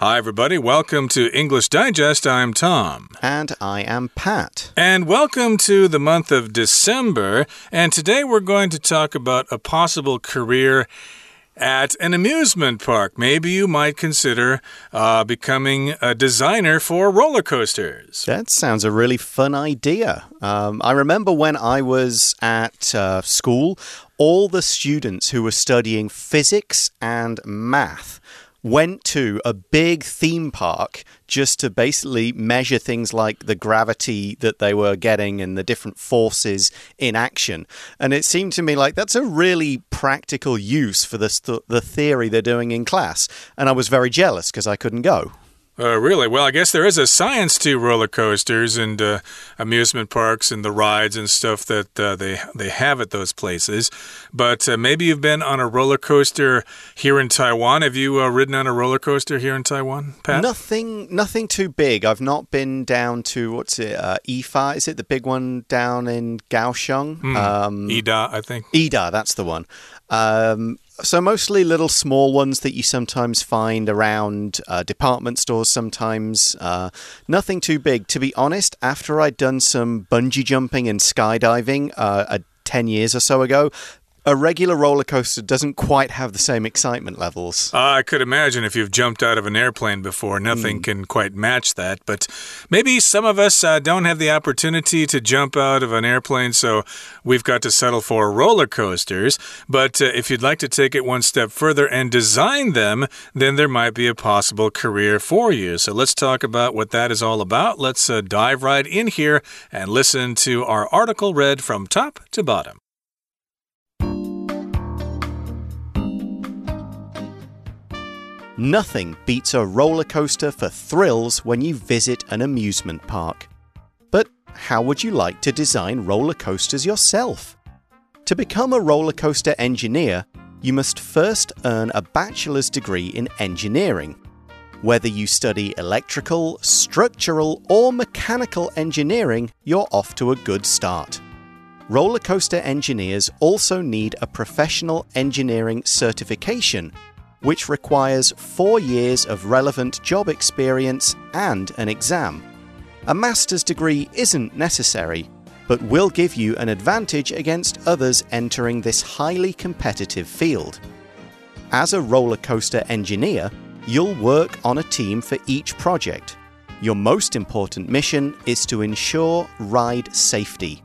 Hi, everybody. Welcome to English Digest. I'm Tom. And I am Pat. And welcome to the month of December. And today we're going to talk about a possible career at an amusement park. Maybe you might consider uh, becoming a designer for roller coasters. That sounds a really fun idea. Um, I remember when I was at uh, school, all the students who were studying physics and math went to a big theme park just to basically measure things like the gravity that they were getting and the different forces in action. And it seemed to me like that's a really practical use for the, th the theory they're doing in class. And I was very jealous because I couldn't go. Uh, really? Well, I guess there is a science to roller coasters and uh, amusement parks and the rides and stuff that uh, they they have at those places. But uh, maybe you've been on a roller coaster here in Taiwan. Have you uh, ridden on a roller coaster here in Taiwan, Pat? Nothing, nothing too big. I've not been down to what's it? Uh, Ifa is it the big one down in Kaohsiung? Mm, um, Ida, I think. Ida, that's the one. Um, so, mostly little small ones that you sometimes find around uh, department stores, sometimes. Uh, nothing too big. To be honest, after I'd done some bungee jumping and skydiving uh, 10 years or so ago, a regular roller coaster doesn't quite have the same excitement levels. Uh, I could imagine if you've jumped out of an airplane before, nothing mm. can quite match that. But maybe some of us uh, don't have the opportunity to jump out of an airplane, so we've got to settle for roller coasters. But uh, if you'd like to take it one step further and design them, then there might be a possible career for you. So let's talk about what that is all about. Let's uh, dive right in here and listen to our article read from top to bottom. Nothing beats a roller coaster for thrills when you visit an amusement park. But how would you like to design roller coasters yourself? To become a roller coaster engineer, you must first earn a bachelor's degree in engineering. Whether you study electrical, structural, or mechanical engineering, you're off to a good start. Roller coaster engineers also need a professional engineering certification which requires four years of relevant job experience and an exam. A master's degree isn't necessary, but will give you an advantage against others entering this highly competitive field. As a roller coaster engineer, you'll work on a team for each project. Your most important mission is to ensure ride safety.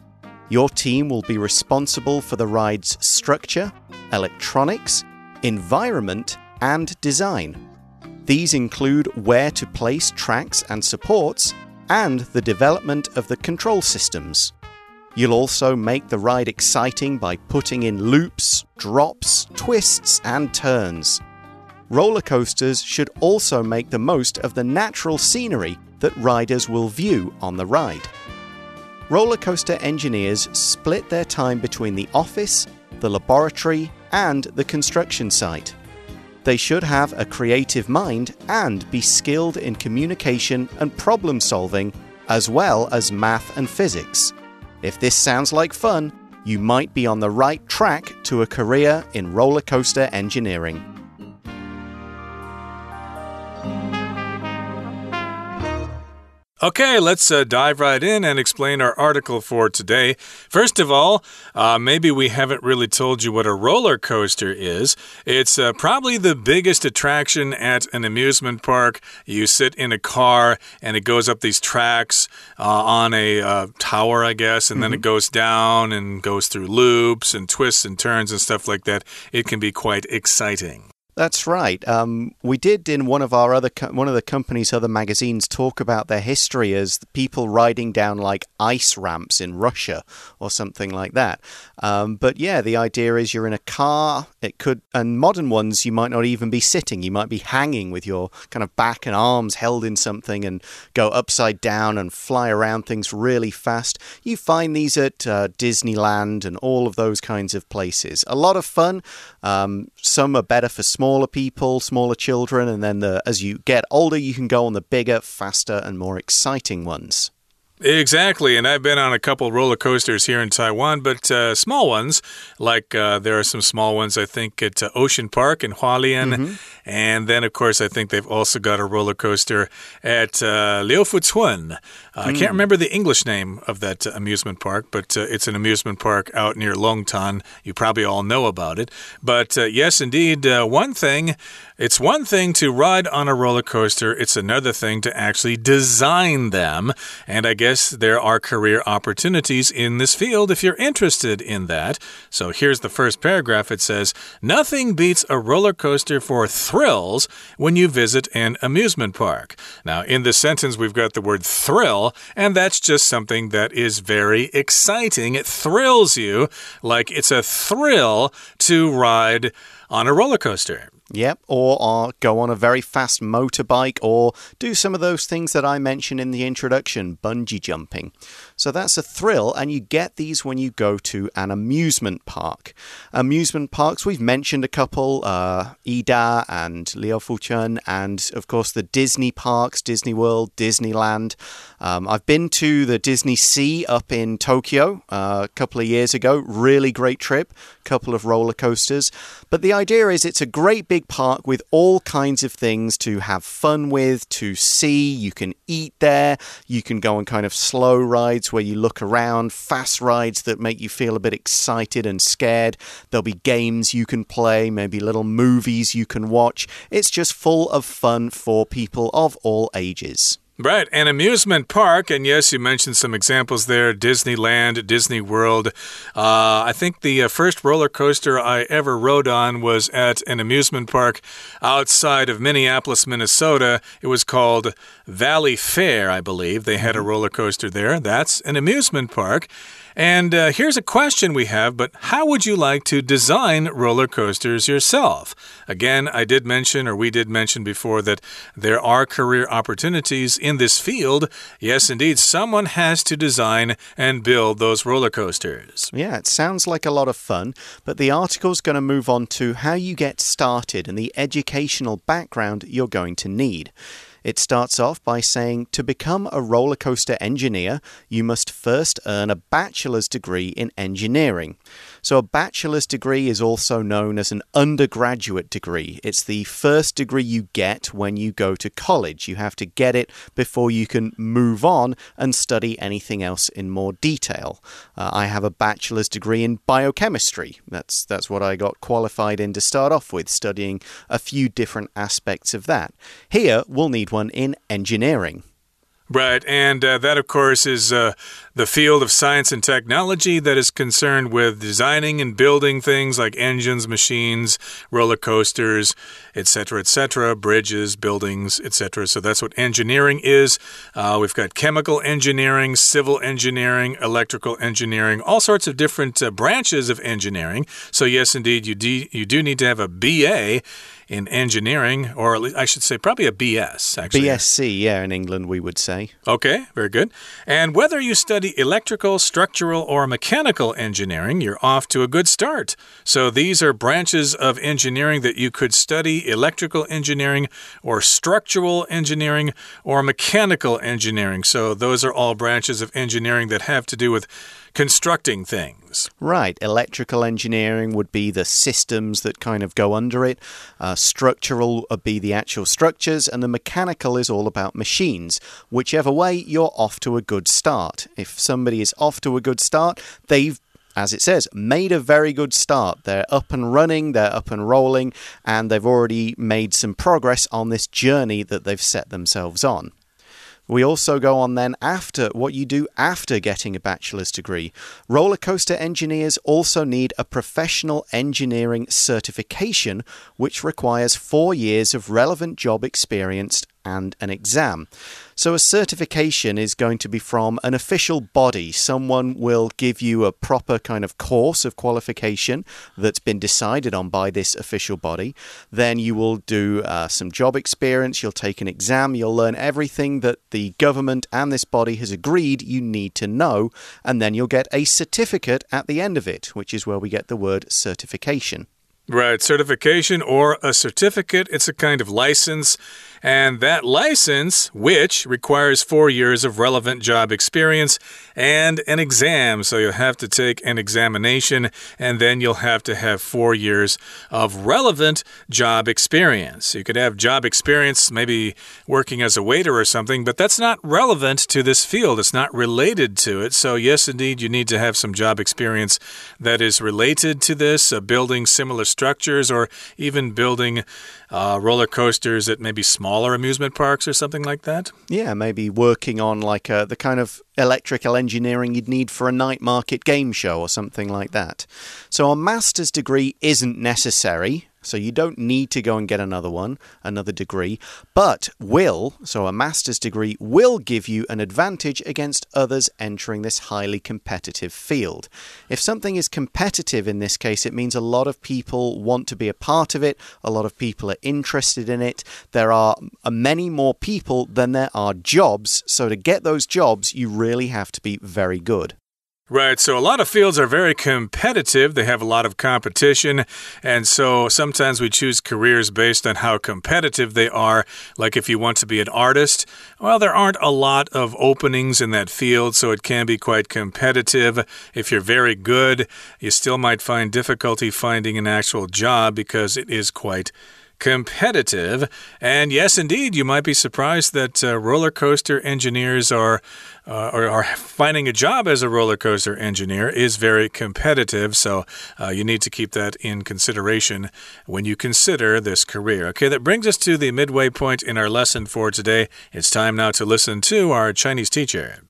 Your team will be responsible for the ride's structure, electronics, environment, and design. These include where to place tracks and supports and the development of the control systems. You'll also make the ride exciting by putting in loops, drops, twists, and turns. Roller coasters should also make the most of the natural scenery that riders will view on the ride. Roller coaster engineers split their time between the office, the laboratory, and the construction site. They should have a creative mind and be skilled in communication and problem solving, as well as math and physics. If this sounds like fun, you might be on the right track to a career in roller coaster engineering. Okay, let's uh, dive right in and explain our article for today. First of all, uh, maybe we haven't really told you what a roller coaster is. It's uh, probably the biggest attraction at an amusement park. You sit in a car and it goes up these tracks uh, on a uh, tower, I guess, and mm -hmm. then it mm-hmm. goes down and goes through loops and twists and turns and stuff like that. It can be quite exciting. That's right. Um, we did in one of our other one of the company's other magazines talk about their history as people riding down like ice ramps in Russia or something like that. Um, but yeah, the idea is you're in a car. It could and modern ones you might not even be sitting. You might be hanging with your kind of back and arms held in something and go upside down and fly around things really fast. You find these at uh, Disneyland and all of those kinds of places. A lot of fun. Um, some are better for small smaller people, smaller children, and then the, as you get older, you can go on the bigger, faster, and more exciting ones. Exactly, and I've been on a couple roller coasters here in Taiwan, but uh, small ones. Like uh, there are some small ones, I think, at uh, Ocean Park in Hualien. Mm -hmm. And then, of course, I think they've also got a roller coaster at uh, Liufucun. Mm. I can't hmm. remember the English name of that uh, amusement park, but uh, it's an amusement park out near Longtan. You probably all know about it. But uh, yes, indeed, uh, one thing it's one thing to ride on a roller coaster, it's another thing to actually design them. And I guess there are career opportunities in this field if you're interested in that. So here's the first paragraph it says, Nothing beats a roller coaster for thrills when you visit an amusement park. Now, in this sentence, we've got the word thrill, and that's just something that is very exciting. It thrills you like it's a thrill to ride on a roller coaster. Yep, or, or go on a very fast motorbike or do some of those things that I mentioned in the introduction, bungee jumping. So that's a thrill, and you get these when you go to an amusement park. Amusement parks, we've mentioned a couple uh, Ida and Liufucun, and of course the Disney parks, Disney World, Disneyland. Um, I've been to the DisneySea up in Tokyo uh, a couple of years ago. Really great trip, A couple of roller coasters. But the idea is it's a great big park with all kinds of things to have fun with, to see. You can eat there, you can go on kind of slow rides rides where you look around, fast rides that make you feel a bit excited and scared. There'll be games you can play, maybe little movies you can watch. It's just full of fun for people of all ages. Right, an amusement park, and yes, you mentioned some examples there Disneyland, Disney World. Uh, I think the uh, first roller coaster I ever rode on was at an amusement park outside of Minneapolis, Minnesota. It was called Valleyfair, I believe. They had a mm-hmm. roller coaster there. That's an amusement park. And uh, here's a question we have, but how would you like to design roller coasters yourself? Again, I did mention, or we did mention before, that there are career opportunities in this field. Yes, indeed, someone has to design and build those roller coasters. Yeah, it sounds like a lot of fun, but the article's going to move on to how you get started and the educational background you're going to need. It starts off by saying to become a roller coaster engineer, you must first earn a bachelor's degree in engineering. So, a bachelor's degree is also known as an undergraduate degree. It's the first degree you get when you go to college. You have to get it before you can move on and study anything else in more detail. Uh, I have a bachelor's degree in biochemistry. That's, that's what I got qualified in to start off with, studying a few different aspects of that. Here, we'll need one in engineering. Right, and uh, that, of course, is uh, the field of science and technology that is concerned with designing and building things like engines, machines, roller coasters, etc., etc., bridges, buildings, etc. So that's what engineering is. Uh, we've got chemical engineering, civil engineering, electrical engineering, all sorts of different uh, branches of engineering. So yes, indeed, you do, you do need to have a BA in engineering, or least, I should say, probably a BS, actually. BSc, yeah, in England we would say. Okay, very good. And whether you study electrical, structural, or mechanical engineering, you're off to a good start. So these are branches of engineering that you could study electrical engineering, or structural engineering, or mechanical engineering. So those are all branches of engineering that have to do with constructing things. Right. Electrical engineering would be the systems that kind of go under it, uh, structural would be the actual structures, and the mechanical is all about machines. Whichever way, you're off to a good start. If somebody is off to a good start, they've as it says, made a very good start. They're up and running, they're up and rolling, and they've already made some progress on this journey that they've set themselves on. We also go on then after what you do after getting a bachelor's degree. Roller coaster engineers also need a professional engineering certification, which requires four years of relevant job experience and an exam. So, a certification is going to be from an official body. Someone will give you a proper kind of course of qualification that's been decided on by this official body. Then you will do uh, some job experience, you'll take an exam, you'll learn everything that the government and this body has agreed you need to know, and then you'll get a certificate at the end of it, which is where we get the word certification. Right, certification or a certificate. It's a kind of license And that license, which requires four years of relevant job experience and an exam. So you'll have to take an examination and then you'll have to have four years of relevant job experience. You could have job experience, maybe working as a waiter or something, but that's not relevant to this field. It's not related to it. So, yes, indeed, you need to have some job experience that is related to this, uh, building similar structures or even building uh, roller coasters at maybe smaller amusement parks or something like that? Yeah, maybe working on like uh, the kind of electrical engineering you'd need for a night market game show or something like that. So a master's degree isn't necessary so you don't need to go and get another one, another degree, but will, so a master's degree, will give you an advantage against others entering this highly competitive field. If something is competitive in this case, it means a lot of people want to be a part of it, a lot of people are interested in it. There are many more people than there are jobs, so to get those jobs, you really have to be very good. Right, so a lot of fields are very competitive. They have a lot of competition. And so sometimes we choose careers based on how competitive they are. Like if you want to be an artist, well, there aren't a lot of openings in that field, so it can be quite competitive. If you're very good, you still might find difficulty finding an actual job because it is quite competitive. And yes, indeed, you might be surprised that uh, roller coaster engineers are, uh, or are finding a job as a roller coaster engineer is very competitive. So uh, you need to keep that in consideration when you consider this career. Okay, that brings us to the midway point in our lesson for today. It's time now to listen to our Chinese teacher.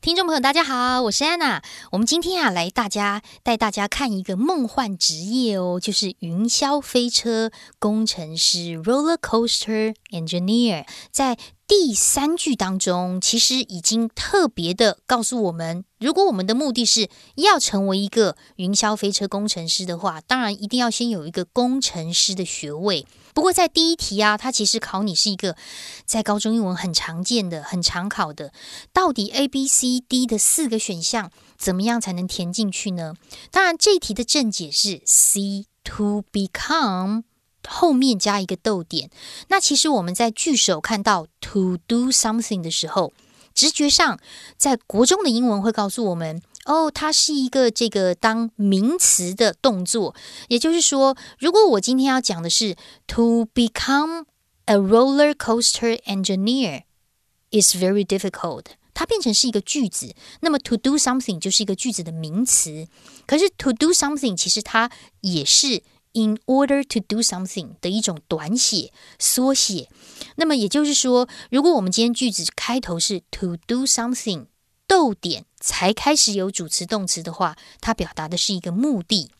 听众朋友，大家好，我是安娜。我们今天啊，来大家带大家看一个梦幻职业哦，就是云霄飞车工程师 （Roller Coaster Engineer）。在第三句当中，其实已经特别的告诉我们，如果我们的目的是要成为一个云霄飞车工程师的话，当然一定要先有一个工程师的学位。不过在第一题啊，它其实考你是一个在高中英文很常见的、很常考的，到底 A、B、C、D 的四个选项怎么样才能填进去呢？当然，这一题的正解是 C to become。后面加一个逗点。那其实我们在句首看到 to do something 的时候，直觉上在国中的英文会告诉我们，哦，它是一个这个当名词的动作。也就是说，如果我今天要讲的是 to become a roller coaster engineer is very difficult，它变成是一个句子，那么 to do something 就是一个句子的名词。可是 to do something 其实它也是。In order to do something 的一种短写缩写，那么也就是说，如果我们今天句子开头是 to do something，逗点才开始有主词动词的话，它表达的是一个目的。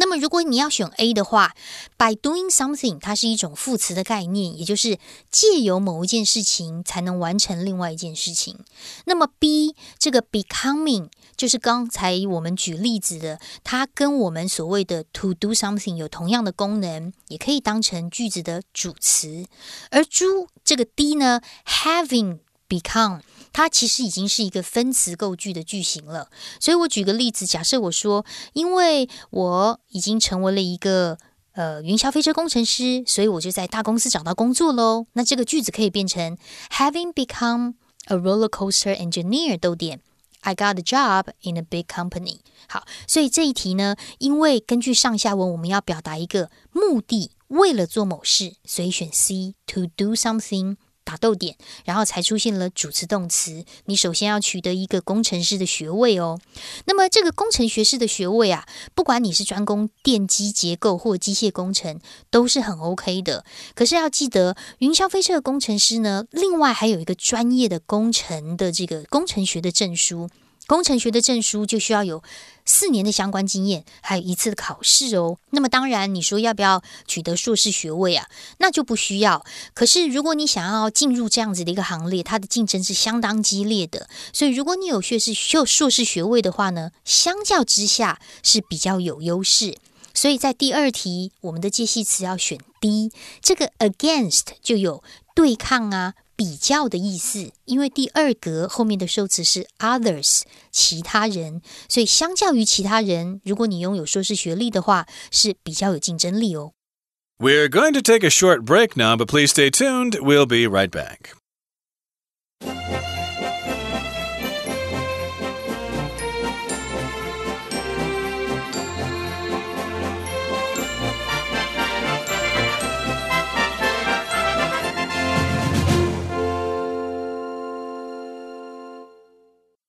那么，如果你要选 A 的话，by doing something，它是一种副词的概念，也就是借由某一件事情才能完成另外一件事情。那么 B 这个 becoming，就是刚才我们举例子的，它跟我们所谓的 to do something 有同样的功能，也可以当成句子的主词。而猪这个 D 呢，having become。它其实已经是一个分词构句的句型了，所以我举个例子，假设我说，因为我已经成为了一个呃云霄飞车工程师，所以我就在大公司找到工作喽。那这个句子可以变成 Having become a roller coaster engineer，逗点，I got a job in a big company。好，所以这一题呢，因为根据上下文，我们要表达一个目的，为了做某事，所以选 C to do something。打斗点，然后才出现了主词动词。你首先要取得一个工程师的学位哦。那么这个工程学士的学位啊，不管你是专攻电机结构或机械工程，都是很 OK 的。可是要记得，云霄飞车的工程师呢，另外还有一个专业的工程的这个工程学的证书。工程学的证书就需要有四年的相关经验，还有一次的考试哦。那么当然，你说要不要取得硕士学位啊？那就不需要。可是如果你想要进入这样子的一个行列，它的竞争是相当激烈的。所以如果你有学士修硕士学位的话呢，相较之下是比较有优势。所以在第二题，我们的介系词要选 D，这个 against 就有对抗啊。比较的意思，因为第二格后面的受词是 others，其他人，所以相较于其他人，如果你拥有硕士学历的话，是比较有竞争力哦。We're going to take a short break now, but please stay tuned. We'll be right back.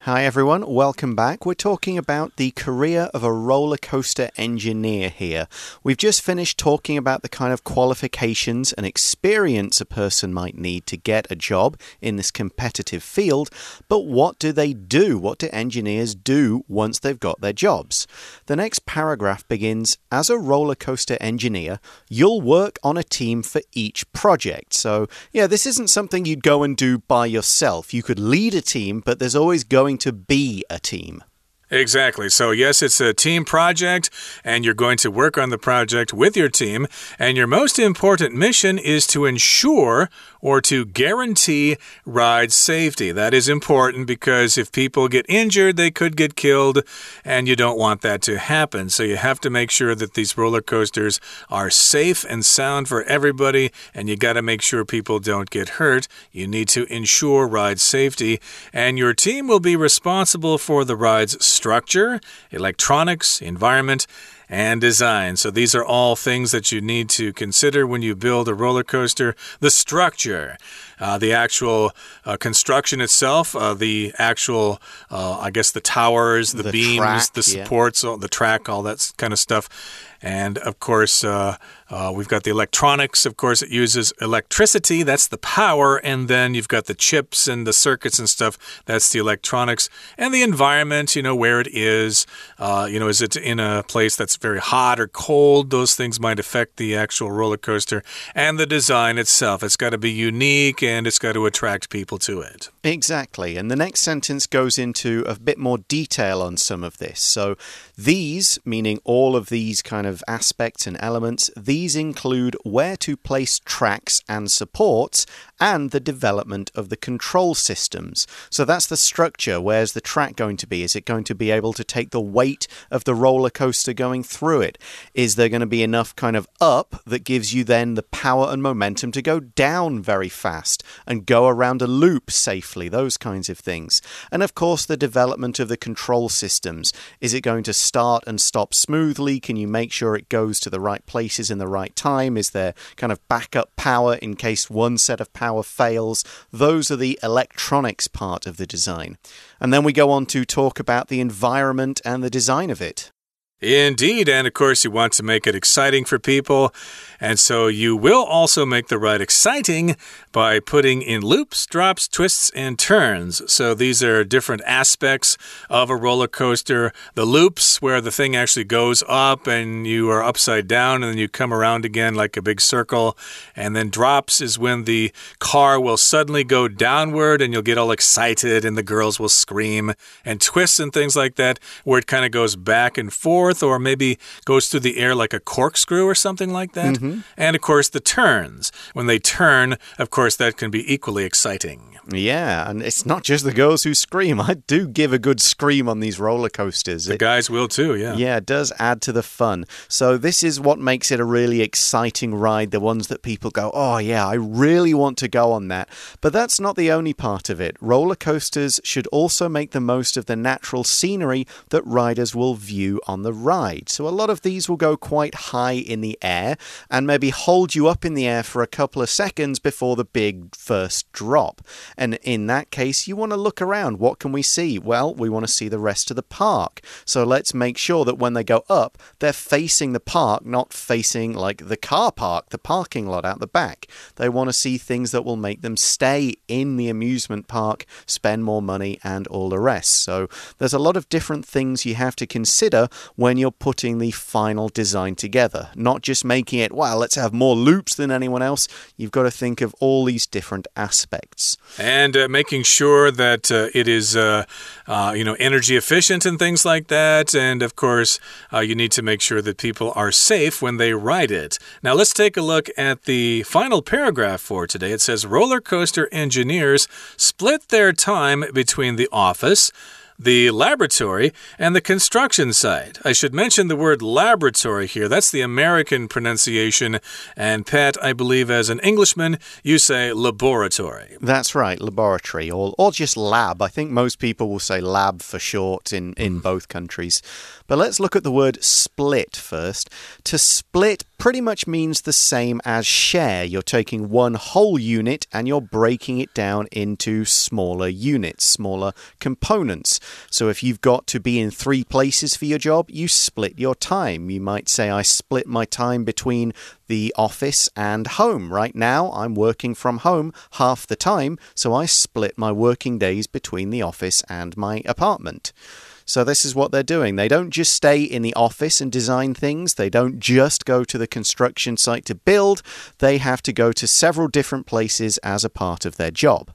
Hi everyone, welcome back. We're talking about the career of a roller coaster engineer here. We've just finished talking about the kind of qualifications and experience a person might need to get a job in this competitive field, but what do they do? What do engineers do once they've got their jobs? The next paragraph begins As a roller coaster engineer, you'll work on a team for each project. So, yeah, this isn't something you'd go and do by yourself. You could lead a team, but there's always going to be a team. Exactly. So, yes, it's a team project, and you're going to work on the project with your team. And your most important mission is to ensure or to guarantee ride safety. That is important because if people get injured, they could get killed, and you don't want that to happen. So, you have to make sure that these roller coasters are safe and sound for everybody, and you got to make sure people don't get hurt. You need to ensure ride safety, and your team will be responsible for the ride's structure, electronics, environment, and design. So these are all things that you need to consider when you build a roller coaster. The structure, uh, the actual uh, construction itself, uh, the actual, uh, I guess, the towers, the, The beams, track, the yeah. supports, all, the track, all that kind of stuff. And of course, uh, we've got the electronics. Of course, it uses electricity. That's the power. And then you've got the chips and the circuits and stuff. That's the electronics. And the environment, you know, where it is. Uh, you know, is it in a place that's very hot or cold? Those things might affect the actual roller coaster. And the design itself. It's got to be unique and it's got to attract people to it. Exactly. And the next sentence goes into a bit more detail on some of this. So, these, meaning all of these kind of aspects and elements, these include where to place tracks and supports and the development of the control systems. So, that's the structure. Where's the track going to be? Is it going to be able to take the weight of the roller coaster going through it? Is there going to be enough kind of up that gives you then the power and momentum to go down very fast and go around a loop safely? Those kinds of things. And of course, the development of the control systems. Is it going to start and stop smoothly? Can you make sure it goes to the right places in the right time? Is there kind of backup power in case one set of power fails? Those are the electronics part of the design. And then we go on to talk about the environment and the design of it. Indeed, and of course, you want to make it exciting for people. And so you will also make the ride exciting by putting in loops, drops, twists, and turns. So these are different aspects of a roller coaster. The loops, where the thing actually goes up and you are upside down and then you come around again like a big circle. And then drops is when the car will suddenly go downward and you'll get all excited and the girls will scream. And twists and things like that, where it kind of goes back and forth or maybe goes through the air like a corkscrew or something like that. Mm-hmm. And of course, the turns. When they turn, of course, that can be equally exciting. Yeah, and it's not just the girls who scream. I do give a good scream on these roller coasters. The It- guys will too, yeah. Yeah, it does add to the fun. So, this is what makes it a really exciting ride. The ones that people go, oh, yeah, I really want to go on that. But that's not the only part of it. Roller coasters should also make the most of the natural scenery that riders will view on the ride. So, a lot of these will go quite high in the air and maybe hold you up in the air for a couple of seconds before the big first drop. And in that case, you want to look around. What can we see? Well, we want to see the rest of the park. So let's make sure that when they go up, they're facing the park, not facing like the car park, the parking lot out the back. They want to see things that will make them stay in the amusement park, spend more money, and all the rest. So there's a lot of different things you have to consider when you're putting the final design together. Not just making it, well, let's have more loops than anyone else. You've got to think of all these different aspects. And uh, making sure that uh, it is, uh, uh, you know, energy efficient and things like that. And of course, uh, you need to make sure that people are safe when they ride it. Now, let's take a look at the final paragraph for today. It says roller coaster engineers split their time between the office, the laboratory, and the construction site. I should mention the word laboratory here. That's the American pronunciation. And Pat, I believe, as an Englishman, you say laboratory. That's right, laboratory, or, or just lab. I think most people will say lab for short in, in mm. both countries. But let's look at the word split first. To split pretty much means the same as share. You're taking one whole unit and you're breaking it down into smaller units, smaller components. So if you've got to be in three places for your job, you split your time. You might say, I split my time between the office and home. Right now, I'm working from home half the time, so I split my working days between the office and my apartment. So, this is what they're doing. They don't just stay in the office and design things, they don't just go to the construction site to build, they have to go to several different places as a part of their job.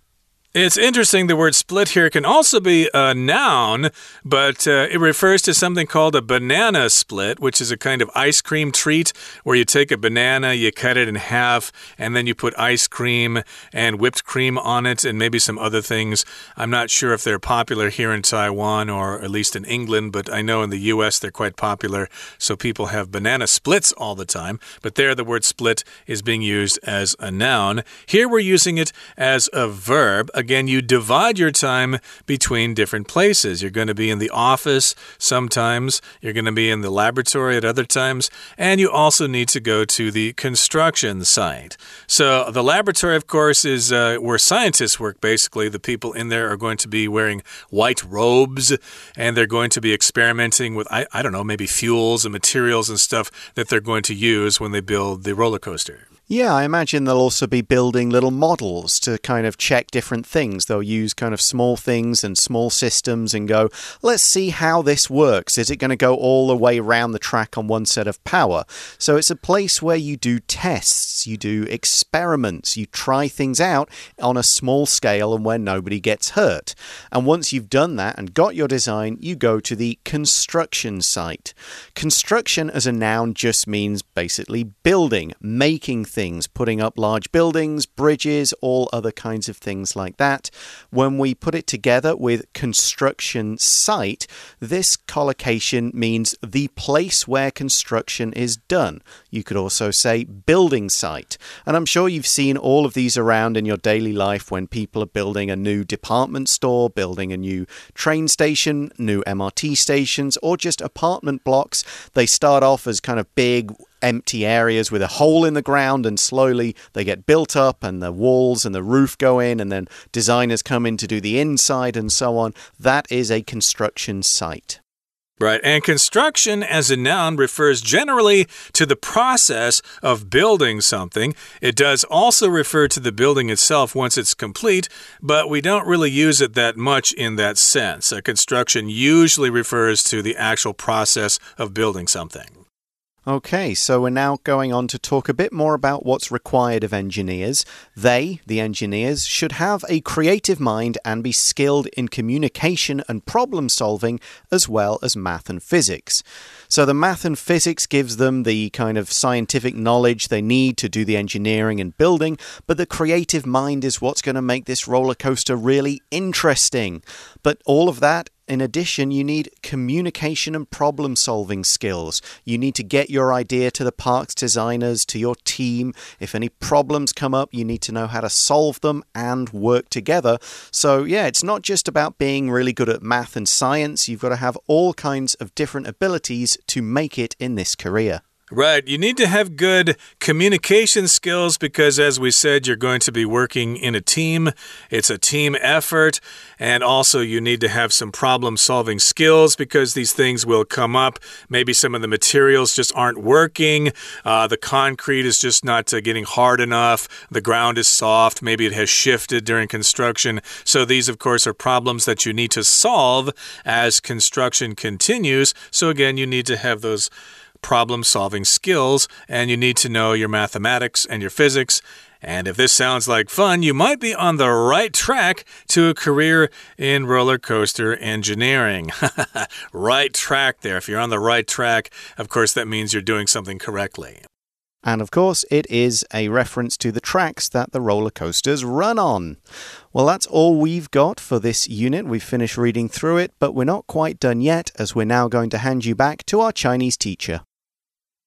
It's interesting the word split here can also be a noun, but uh, it refers to something called a banana split, which is a kind of ice cream treat where you take a banana, you cut it in half, and then you put ice cream and whipped cream on it and maybe some other things. I'm not sure if they're popular here in Taiwan or at least in England, but I know in the US they're quite popular. So people have banana splits all the time, but there the word split is being used as a noun. Here we're using it as a verb again, you divide your time between different places. You're going to be in the office sometimes, you're going to be in the laboratory at other times, and you also need to go to the construction site. So, the laboratory, of course, is uh, where scientists work, basically. The people in there are going to be wearing white robes and they're going to be experimenting with, I, I don't know, maybe fuels and materials and stuff that they're going to use when they build the roller coaster. Yeah, I imagine they'll also be building little models to kind of check different things. They'll use kind of small things and small systems and go, let's see how this works. Is it going to go all the way around the track on one set of power? So it's a place where you do tests, you do experiments, you try things out on a small scale and where nobody gets hurt. And once you've done that and got your design, you go to the construction site. Construction as a noun just means basically building, making things, putting up large buildings, bridges, all other kinds of things like that. When we put it together with construction site, this collocation means the place where construction is done. You could also say building site. And I'm sure you've seen all of these around in your daily life when people are building a new department store, building a new train station, new MRT stations, or just apartment blocks. They start off as kind of big empty areas with a hole in the ground, and slowly they get built up, and the walls and the roof go in, and then designers come in to do the inside and so on. That is a construction site. Right, and construction as a noun refers generally to the process of building something. It does also refer to the building itself once it's complete, but we don't really use it that much in that sense. A construction usually refers to the actual process of building something. Okay, so we're now going on to talk a bit more about what's required of engineers. They, the engineers, should have a creative mind and be skilled in communication and problem solving as well as math and physics. So the math and physics gives them the kind of scientific knowledge they need to do the engineering and building, but the creative mind is what's going to make this roller coaster really interesting. But all of that in addition, you need communication and problem solving skills. You need to get your idea to the park's designers, to your team. If any problems come up, you need to know how to solve them and work together. So, yeah, it's not just about being really good at math and science. You've got to have all kinds of different abilities to make it in this career. Right. You need to have good communication skills because, as we said, you're going to be working in a team. It's a team effort. And also, you need to have some problem solving skills because these things will come up. Maybe some of the materials just aren't working. Uh, the concrete is just not uh, getting hard enough. The ground is soft. Maybe it has shifted during construction. So, these, of course, are problems that you need to solve as construction continues. So, again, you need to have those problem solving skills, and you need to know your mathematics and your physics. And if this sounds like fun, you might be on the right track to a career in roller coaster engineering. right track there. If you're on the right track, of course, that means you're doing something correctly. And of course, it is a reference to the tracks that the roller coasters run on. Well, that's all we've got for this unit. We've finished reading through it, but we're not quite done yet, as we're now going to hand you back to our Chinese teacher.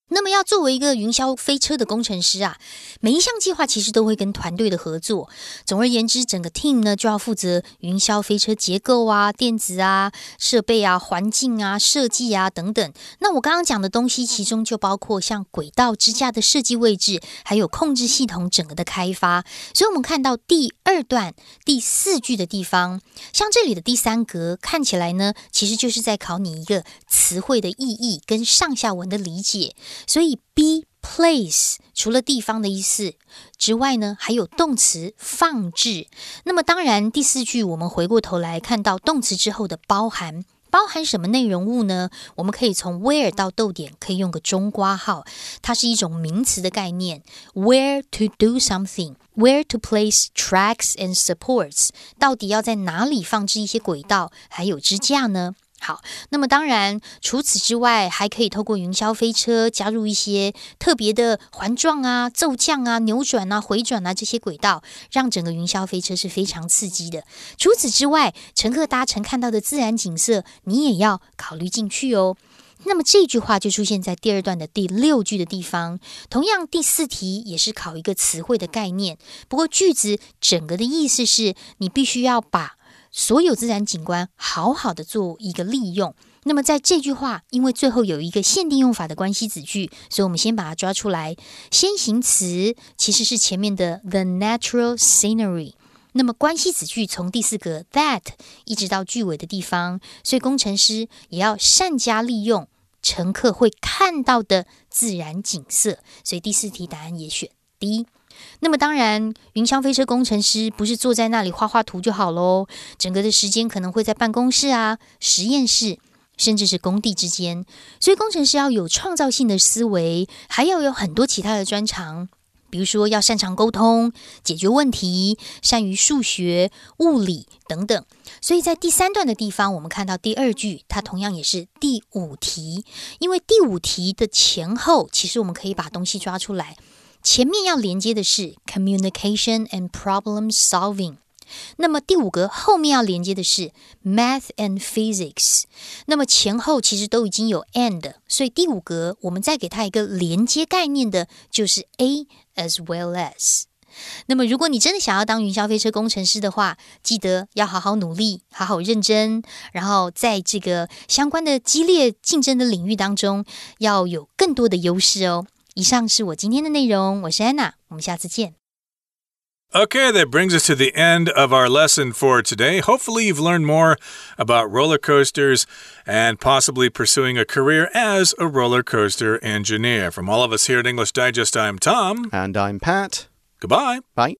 那么，要作为一个云霄飞车的工程师啊，每一项计划其实都会跟团队的合作。总而言之，整个 team 呢就要负责云霄飞车结构啊、电子啊、设备啊、环境啊、设计啊等等。那我刚刚讲的东西，其中就包括像轨道支架的设计位置，还有控制系统整个的开发。所以，我们看到第二段第四句的地方，像这里的第三格，看起来呢，其实就是在考你一个词汇的意义跟上下文的理解。所以，be place 除了地方的意思之外呢，还有动词放置。那么，当然第四句我们回过头来看到动词之后的包含，包含什么内容物呢？我们可以从 where 到逗点，可以用个中括号，它是一种名词的概念。Where to do something，where to place tracks and supports，到底要在哪里放置一些轨道还有支架呢？好，那么当然，除此之外，还可以透过云霄飞车加入一些特别的环状啊、骤降啊、扭转啊、回转啊这些轨道，让整个云霄飞车是非常刺激的。除此之外，乘客搭乘看到的自然景色，你也要考虑进去哦。那么这句话就出现在第二段的第六句的地方。同样，第四题也是考一个词汇的概念，不过句子整个的意思是你必须要把。所有自然景观好好的做一个利用。那么在这句话，因为最后有一个限定用法的关系子句，所以我们先把它抓出来。先行词其实是前面的 the natural scenery。那么关系子句从第四个 that 一直到句尾的地方，所以工程师也要善加利用乘客会看到的自然景色。所以第四题答案也选 D。那么当然，云霄飞车工程师不是坐在那里画画图就好喽，整个的时间可能会在办公室啊、实验室，甚至是工地之间。所以工程师要有创造性的思维，还要有很多其他的专长，比如说要擅长沟通、解决问题，善于数学、物理等等。所以在第三段的地方，我们看到第二句，它同样也是第五题，因为第五题的前后，其实我们可以把东西抓出来。前面要连接的是 communication and problem solving，那么第五格后面要连接的是 math and physics，那么前后其实都已经有 and，所以第五格我们再给它一个连接概念的，就是 a as well as。那么如果你真的想要当云霄飞车工程师的话，记得要好好努力，好好认真，然后在这个相关的激烈竞争的领域当中，要有更多的优势哦。以上是我今天的内容，我是安娜，我们下次见。Okay, that brings us to the end of our lesson for today. Hopefully, you've learned more about roller coasters and possibly pursuing a career as a roller coaster engineer. From all of us here at English Digest, I'm Tom. And I'm Pat. Goodbye. Bye.